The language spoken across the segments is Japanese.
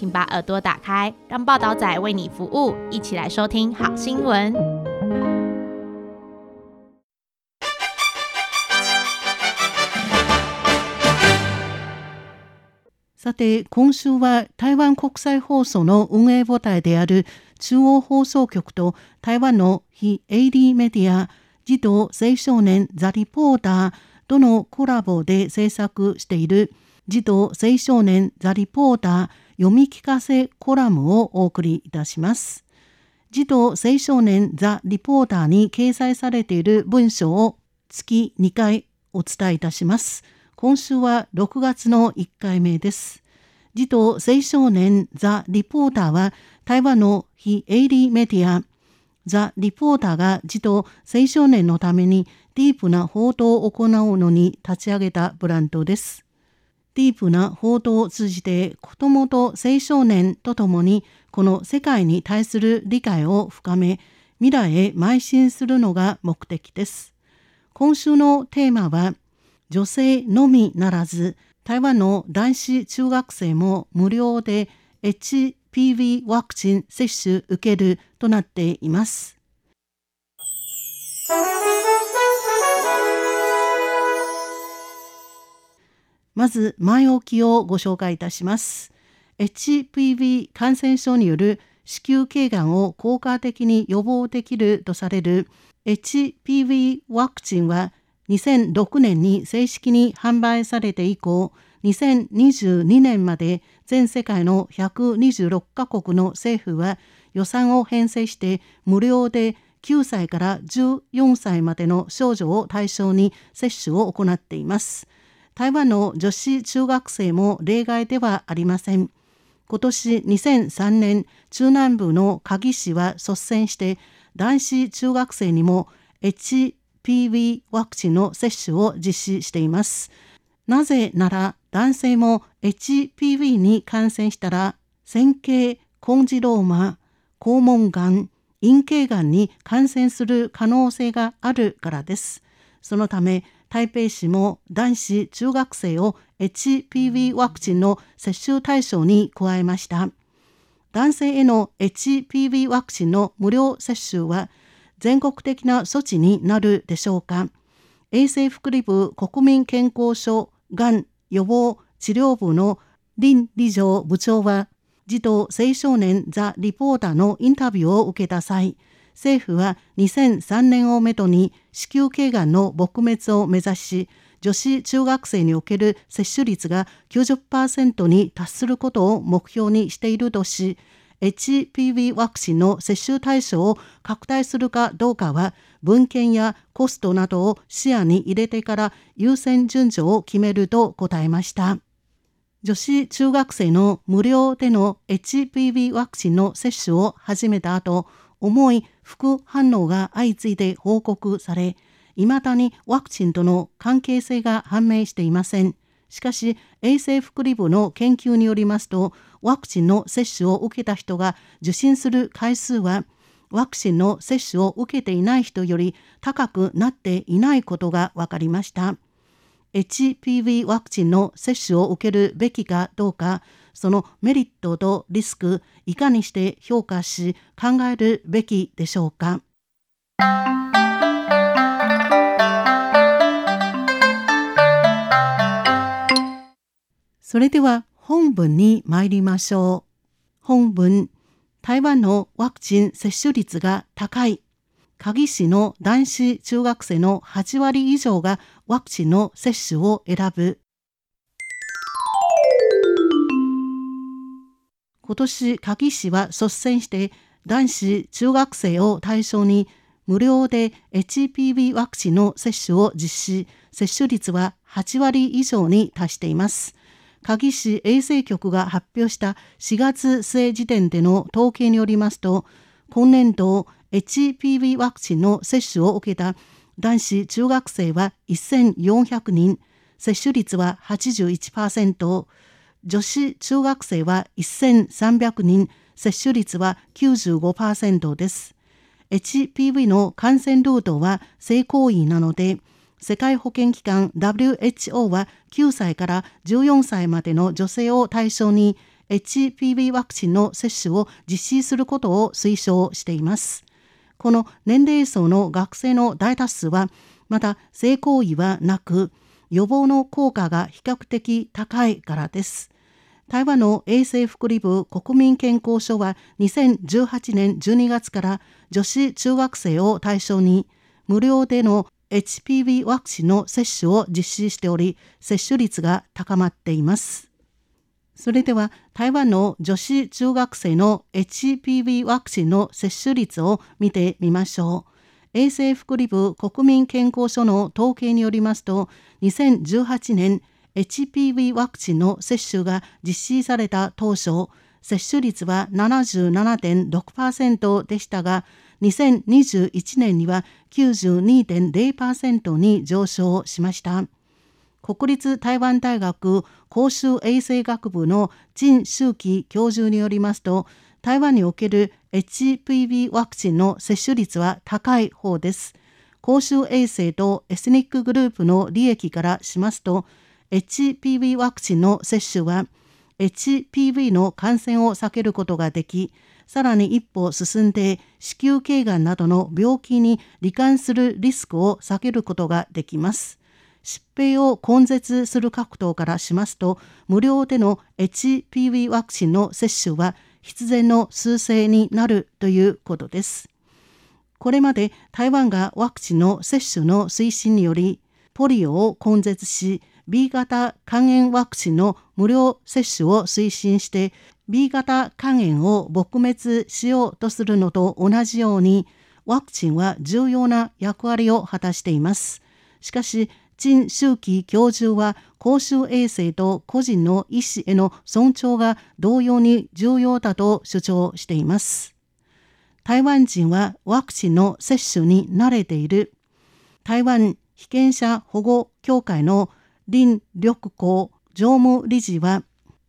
请把耳朵打开，让报道仔为你服务，一起来收听好新闻。さて、今週は台湾国際放送の運営母体である中央放送局と台湾の非営利メディア児童青少年ザ・リポーターとのコラボで制作している児童青少年ザ・リポーター読み聞かせコラムをお送りいたします。児童青少年ザ・リポーターに掲載されている文章を月2回お伝えいたします。今週は6月の1回目です。児童青少年ザ・リポーターは台湾の非営利メディアザ・リポーターが児童青少年のためにディープな報道を行うのに立ち上げたブランドです。ディープな報道を通じて子どもと青少年とともにこの世界に対する理解を深め未来へ邁進するのが目的です。今週のテーマは女性のみならず台湾の男子中学生も無料で HPV ワクチン接種受けるとなっています。まず前置きをご紹介いたします。HPV 感染症による子宮頸がんを効果的に予防できるとされる HPV ワクチンは2006年に正式に販売されて以降2022年まで全世界の126カ国の政府は予算を編成して無料で9歳から14歳までの少女を対象に接種を行っています。台湾の女子中学生も例外ではありません。今年2003年、中南部の鍵市は率先して男子中学生にも HPV ワクチンの接種を実施しています。なぜなら男性も HPV に感染したら線形コンジローマ、肛門がん、陰茎がんに感染する可能性があるからです。そのため台北市も男子中学生を HPV ワクチンの接種対象に加えました。男性への HPV ワクチンの無料接種は全国的な措置になるでしょうか。衛生福利部国民健康所がん予防治療部の林理事部長は児童青少年ザ・リポーターのインタビューを受けた際政府は2003年をめどに子宮頸がんの撲滅を目指し女子中学生における接種率が90%に達することを目標にしているとし HPV ワクチンの接種対象を拡大するかどうかは文献やコストなどを視野に入れてから優先順序を決めると答えました。女子中学生の無料での HPV ワクチンの接種を始めた後、重い副反応が相次いで報告され、未だにワクチンとの関係性が判明していません。しかし、衛生福利部の研究によりますと、ワクチンの接種を受けた人が受診する回数は、ワクチンの接種を受けていない人より高くなっていないことが分かりました。HPV ワクチンの接種を受けるべきかどうか、そのメリットとリスク、いかにして評価し考えるべきでしょうか？それでは本文に参りましょう。本文、台湾のワクチン接種率が高い。鍵市の男子中学生の8割以上がワクチンの接種を選ぶ。今年鍵市は率先して男子中学生を対象に無料で HPV ワクチンの接種を実施、接種率は8割以上に達しています。鍵市衛生局が発表した4月末時点での統計によりますと、今年度 HPV ワクチンの接種を受けた男子中学生は1400人、接種率は81%、女子中学生は1300人、接種率は95%です。HPV の感染ルートは性行為なので、世界保健機関 WHO は9歳から14歳までの女性を対象に HPV ワクチンの接種を実施することを推奨しています。この年齢層の学生の大多数はまた性行為はなく予防の効果が比較的高いからです。台湾の衛生福利部国民健康所は2018年12月から女子中学生を対象に無料での HPV ワクチンの接種を実施しており、接種率が高まっています。それでは台湾の女子中学生の HPV ワクチンの接種率を見てみましょう。衛生福利部国民健康所の統計によりますと、2018年 HPV ワクチンの接種が実施された当初、接種率は77.6%でしたが、2021年には92.0%に上昇しました。国立台湾大学公衆衛生学部の陳周期教授によりますと、台湾における HPV ワクチンの接種率は高い方です。公衆衛生とエスニックグループの利益からしますと、HPV ワクチンの接種は HPV の感染を避けることができ、さらに一歩進んで子宮頸がんなどの病気に罹患するリスクを避けることができます。疾病を根絶する各党からしますと、無料での HPV ワクチンの接種は必然の数勢になるということです。これまで台湾がワクチンの接種の推進により、ポリオを根絶し、B 型肝炎ワクチンの無料接種を推進して B 型肝炎を撲滅しようとするのと同じようにワクチンは重要な役割を果たしています。しかし、陳周期教授は公衆衛生と個人の意思への尊重が同様に重要だと主張しています。台湾人はワクチンの接種に慣れている。台湾被験者保護協会の林緑光常務理事は、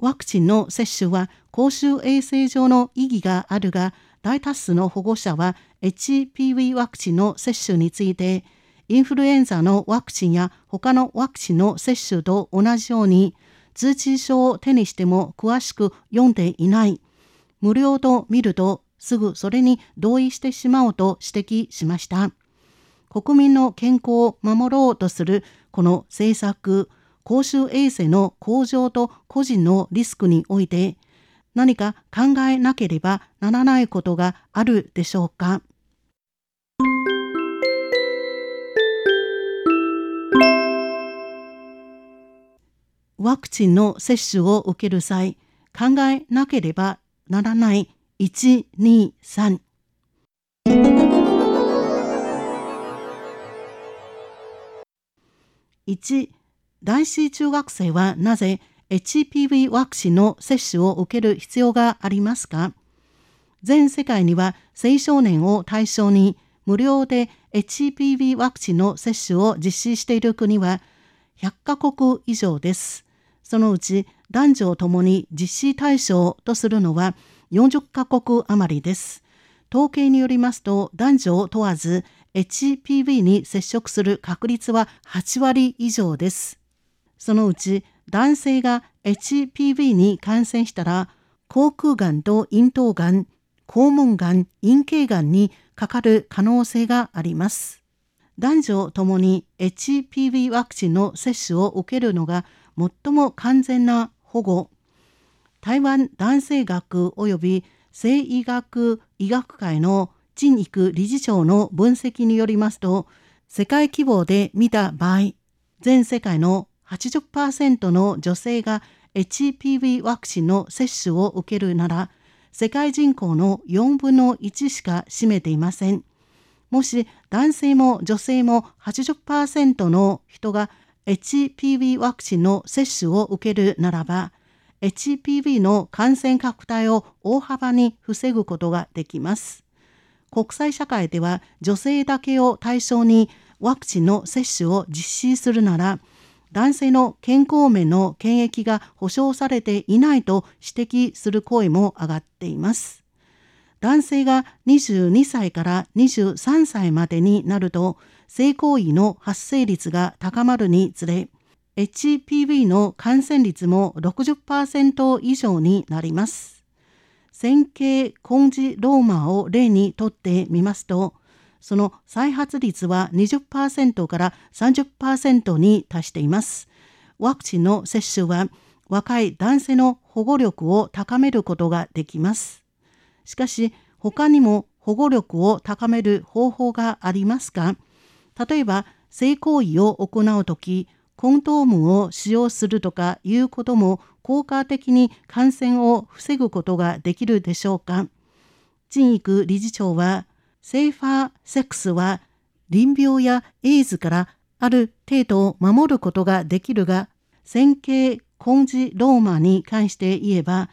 ワクチンの接種は公衆衛生上の意義があるが、大多数の保護者は HPV ワクチンの接種について、インフルエンザのワクチンや他のワクチンの接種と同じように、通知書を手にしても詳しく読んでいない。無料と見るとすぐそれに同意してしまおうと指摘しました。国民の健康を守ろうとするこの政策、公衆衛生の向上と個人のリスクにおいて何か考えなければならないことがあるでしょうか。ワクチンの接種を受ける際、考えなければならない1、2、3。1男子中学生はなぜ HPV ワクチンの接種を受ける必要がありますか？全世界には青少年を対象に無料で HPV ワクチンの接種を実施している国は100カ国以上です。そのうち男女ともに実施対象とするのは40カ国余りです。統計によりますと男女を問わず HPV に接触する確率は8割以上です。そのうち男性が HPV に感染したら、口腔がんと咽頭がん、肛門がん、陰茎がんにかかる可能性があります。男女ともに HPV ワクチンの接種を受けるのが最も完全な保護。台湾男性学及び性医学医学会の陳育理事長の分析によりますと、世界規模で見た場合、全世界の80%の女性が HPV ワクチンの接種を受けるなら、世界人口の4分の1しか占めていません。もし男性も女性も80%の人が HPV ワクチンの接種を受けるならば、HPV の感染拡大を大幅に防ぐことができます。国際社会では女性だけを対象にワクチンの接種を実施するなら、男性の健康面の権益が保障されていないと指摘する声も上がっています。男性が22歳から23歳までになると性行為の発生率が高まるにつれ HPV の感染率も60%以上になります。線形根治ローマを例にとってみますとその再発率は20%から30%に達しています。ワクチンの接種は若い男性の保護力を高めることができます。しかし他にも保護力を高める方法がありますが例えば性行為を行うときコンドームを使用するとかいうことも効果的に感染を防ぐことができるでしょうか？陳育理事長はセーファーセックスは臨病やエイズからある程度を守ることができるが線形根治ローマに関して言えば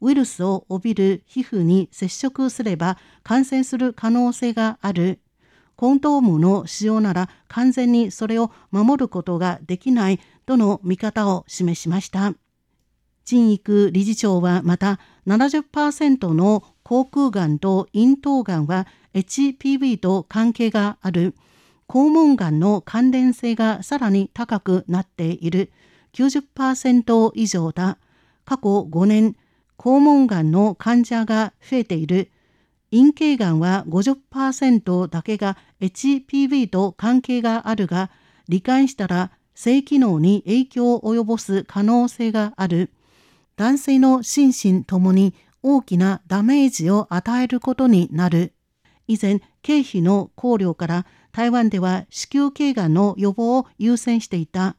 ウイルスを帯びる皮膚に接触すれば感染する可能性がある。コンドームの使用なら完全にそれを守ることができないとの見方を示しました。陳育理事長はまた70%の口腔がんと咽頭がんは HPV と関係がある肛門がんの関連性がさらに高くなっている90%以上だ。過去5年肛門がんの患者が増えている。陰茎がんは50%だけが HPV と関係があるが、罹患したら性機能に影響を及ぼす可能性がある。男性の心身ともに大きなダメージを与えることになる。以前、経費の考慮から台湾では子宮頸がんの予防を優先していた。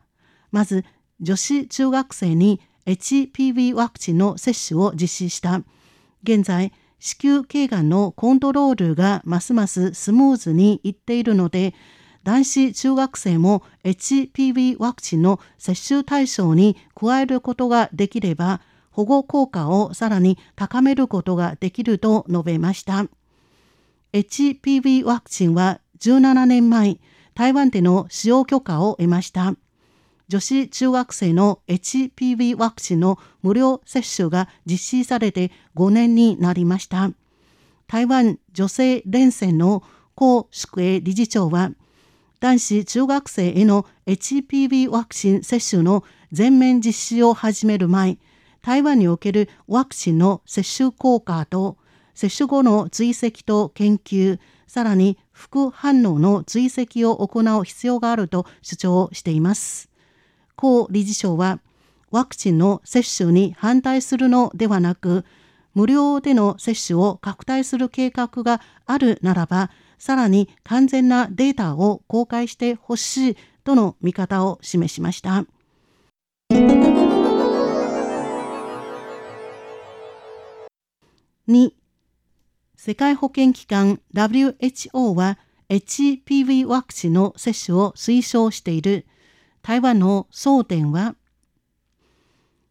まず、女子中学生に HPV ワクチンの接種を実施した。現在、子宮頸がんのコントロールがますますスムーズにいっているので、男子中学生も HPV ワクチンの接種対象に加えることができれば、保護効果をさらに高めることができると述べました。HPV ワクチンは17年前、台湾での使用許可を得ました。女子中学生の HPV ワクチンの無料接種が実施されて5年になりました。台湾女性連戦の江淑英理事長は、男子中学生への HPV ワクチン接種の全面実施を始める前、台湾におけるワクチンの接種効果と接種後の追跡と研究、さらに副反応の追跡を行う必要があると主張しています。江理事長はワクチンの接種に反対するのではなく無料での接種を拡大する計画があるならばさらに完全なデータを公開してほしいとの見方を示しました。2世界保健機関 WHO は HPV ワクチンの接種を推奨している台湾の争点は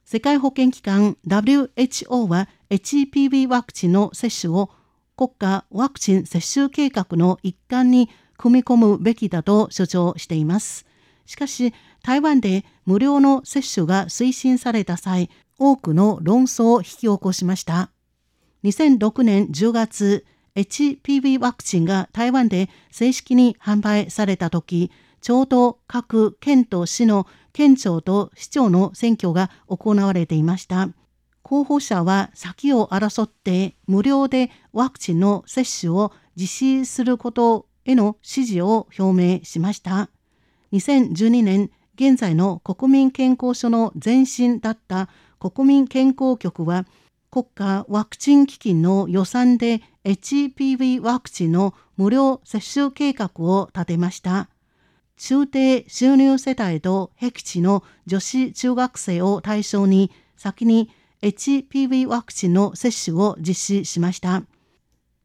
世界保健機関 WHO は HPV ワクチンの接種を国家ワクチン接種計画の一環に組み込むべきだと主張しています。しかし、台湾で無料の接種が推進された際、多くの論争を引き起こしました。2006年10月、HPV ワクチンが台湾で正式に販売された時、ちょうど各県と市の県庁と市長の選挙が行われていました。候補者は先を争って無料でワクチンの接種を実施することへの支持を表明しました。2012年、現在の国民健康所の前身だった国民健康局は国家ワクチン基金の予算で HPV ワクチンの無料接種計画を立てました。中低収入世帯と僻地の女子中学生を対象に先に HPV ワクチンの接種を実施しました。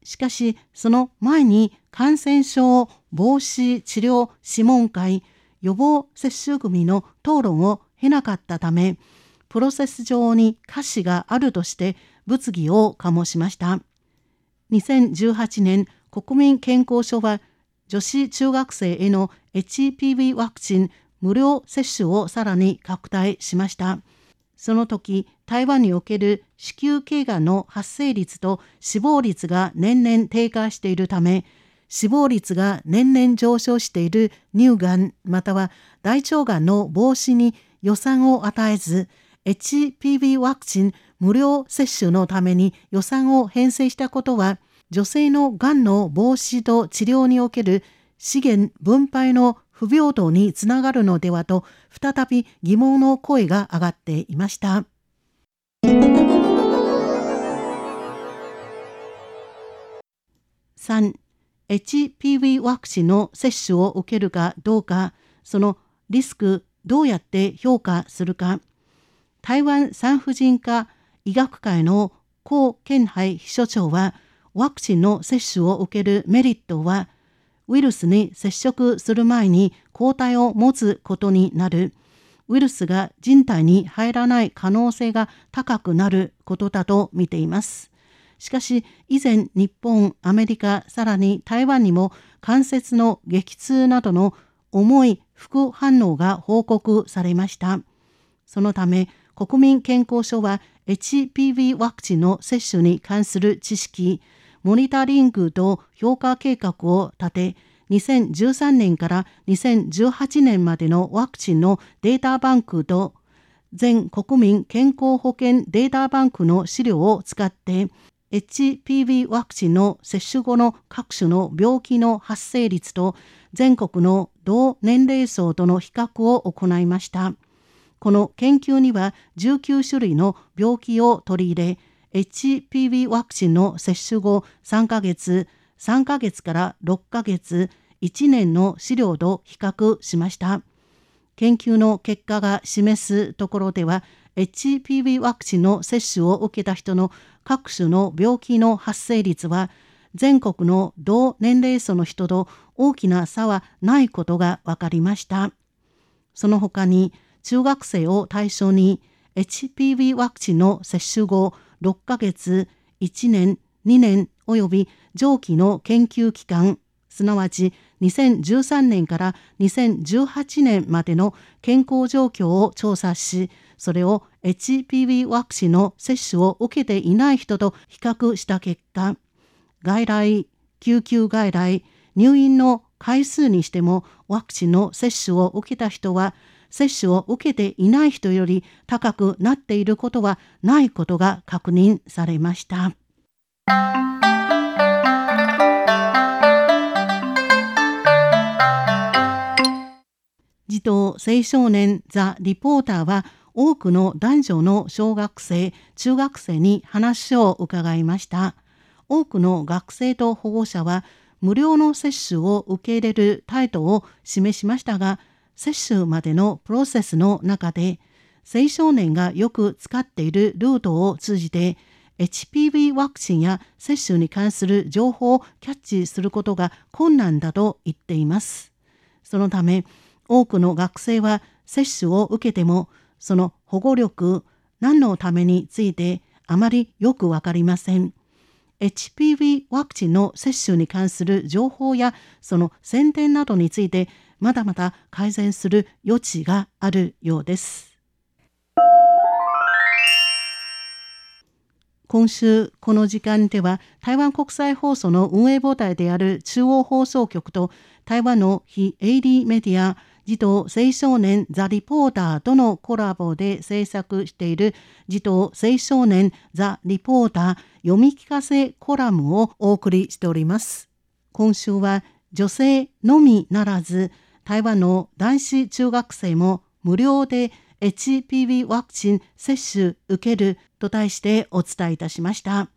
しかし、その前に感染症防止治療諮問会予防接種組の討論を経なかったため、プロセス上に瑕疵があるとして物議を醸しました。2018年国民健康書は女子中学生への HPV ワクチン無料接種をさらに拡大しました。その時、台湾における子宮頸がんの発生率と死亡率が年々低下しているため、死亡率が年々上昇している乳がんまたは大腸がんの防止に予算を与えず、HPV ワクチン無料接種のために予算を編成したことは、女性のがんの防止と治療における資源分配の不平等につながるのではと再び疑問の声が上がっていました。3. HPV ワクチンの接種を受けるかどうか、そのリスクどうやって評価するか。台湾産婦人科医学会の高健杯秘書長は、ワクチンの接種を受けるメリットは、ウイルスに接触する前に抗体を持つことになる。ウイルスが人体に入らない可能性が高くなることだと見ています。しかし、以前日本、アメリカ、さらに台湾にも関節の激痛などの重い副反応が報告されました。そのため、国民健康書は HPV ワクチンの接種に関する知識、モニタリングと評価計画を立て、2013年から2018年までのワクチンのデータバンクと全国民健康保険データバンクの資料を使って HPV ワクチンの接種後の各種の病気の発生率と全国の同年齢層との比較を行いました。この研究には19種類の病気を取り入れ HPV ワクチンの接種後3ヶ月、3ヶ月から6ヶ月、1年の資料と比較しました。研究の結果が示すところでは、HPV ワクチンの接種を受けた人の各種の病気の発生率は、全国の同年齢層の人と大きな差はないことが分かりました。その他に、中学生を対象に HPV ワクチンの接種後6ヶ月、1年、2年及び上記の研究期間、すなわち2013年から2018年までの健康状況を調査し、それを HPV ワクチンの接種を受けていない人と比較した結果、外来、救急外来、入院の回数にしてもワクチンの接種を受けた人は接種を受けていない人より高くなっていることはないことが確認されました。児童青少年ザ・リポーターは多くの男女の小学生、中学生に話を伺いました。多くの学生と保護者は無料の接種を受け入れる態度を示しましたが、接種までのプロセスの中で青少年がよく使っているルートを通じて HPV ワクチンや接種に関する情報をキャッチすることが困難だと言っています。そのため多くの学生は接種を受けてもその保護力何のためについてあまりよくわかりません。HPV ワクチンの接種に関する情報やその宣伝などについてまだまだ改善する余地があるようです。今週この時間では台湾国際放送の運営母体である中央放送局と台湾の非営利メディア児童青少年ザ・リポーターとのコラボで制作している児童青少年ザ・リポーター読み聞かせコラムをお送りしております。今週は女性のみならず台湾の男子中学生も無料で HPV ワクチン接種受けると題してお伝えいたしました。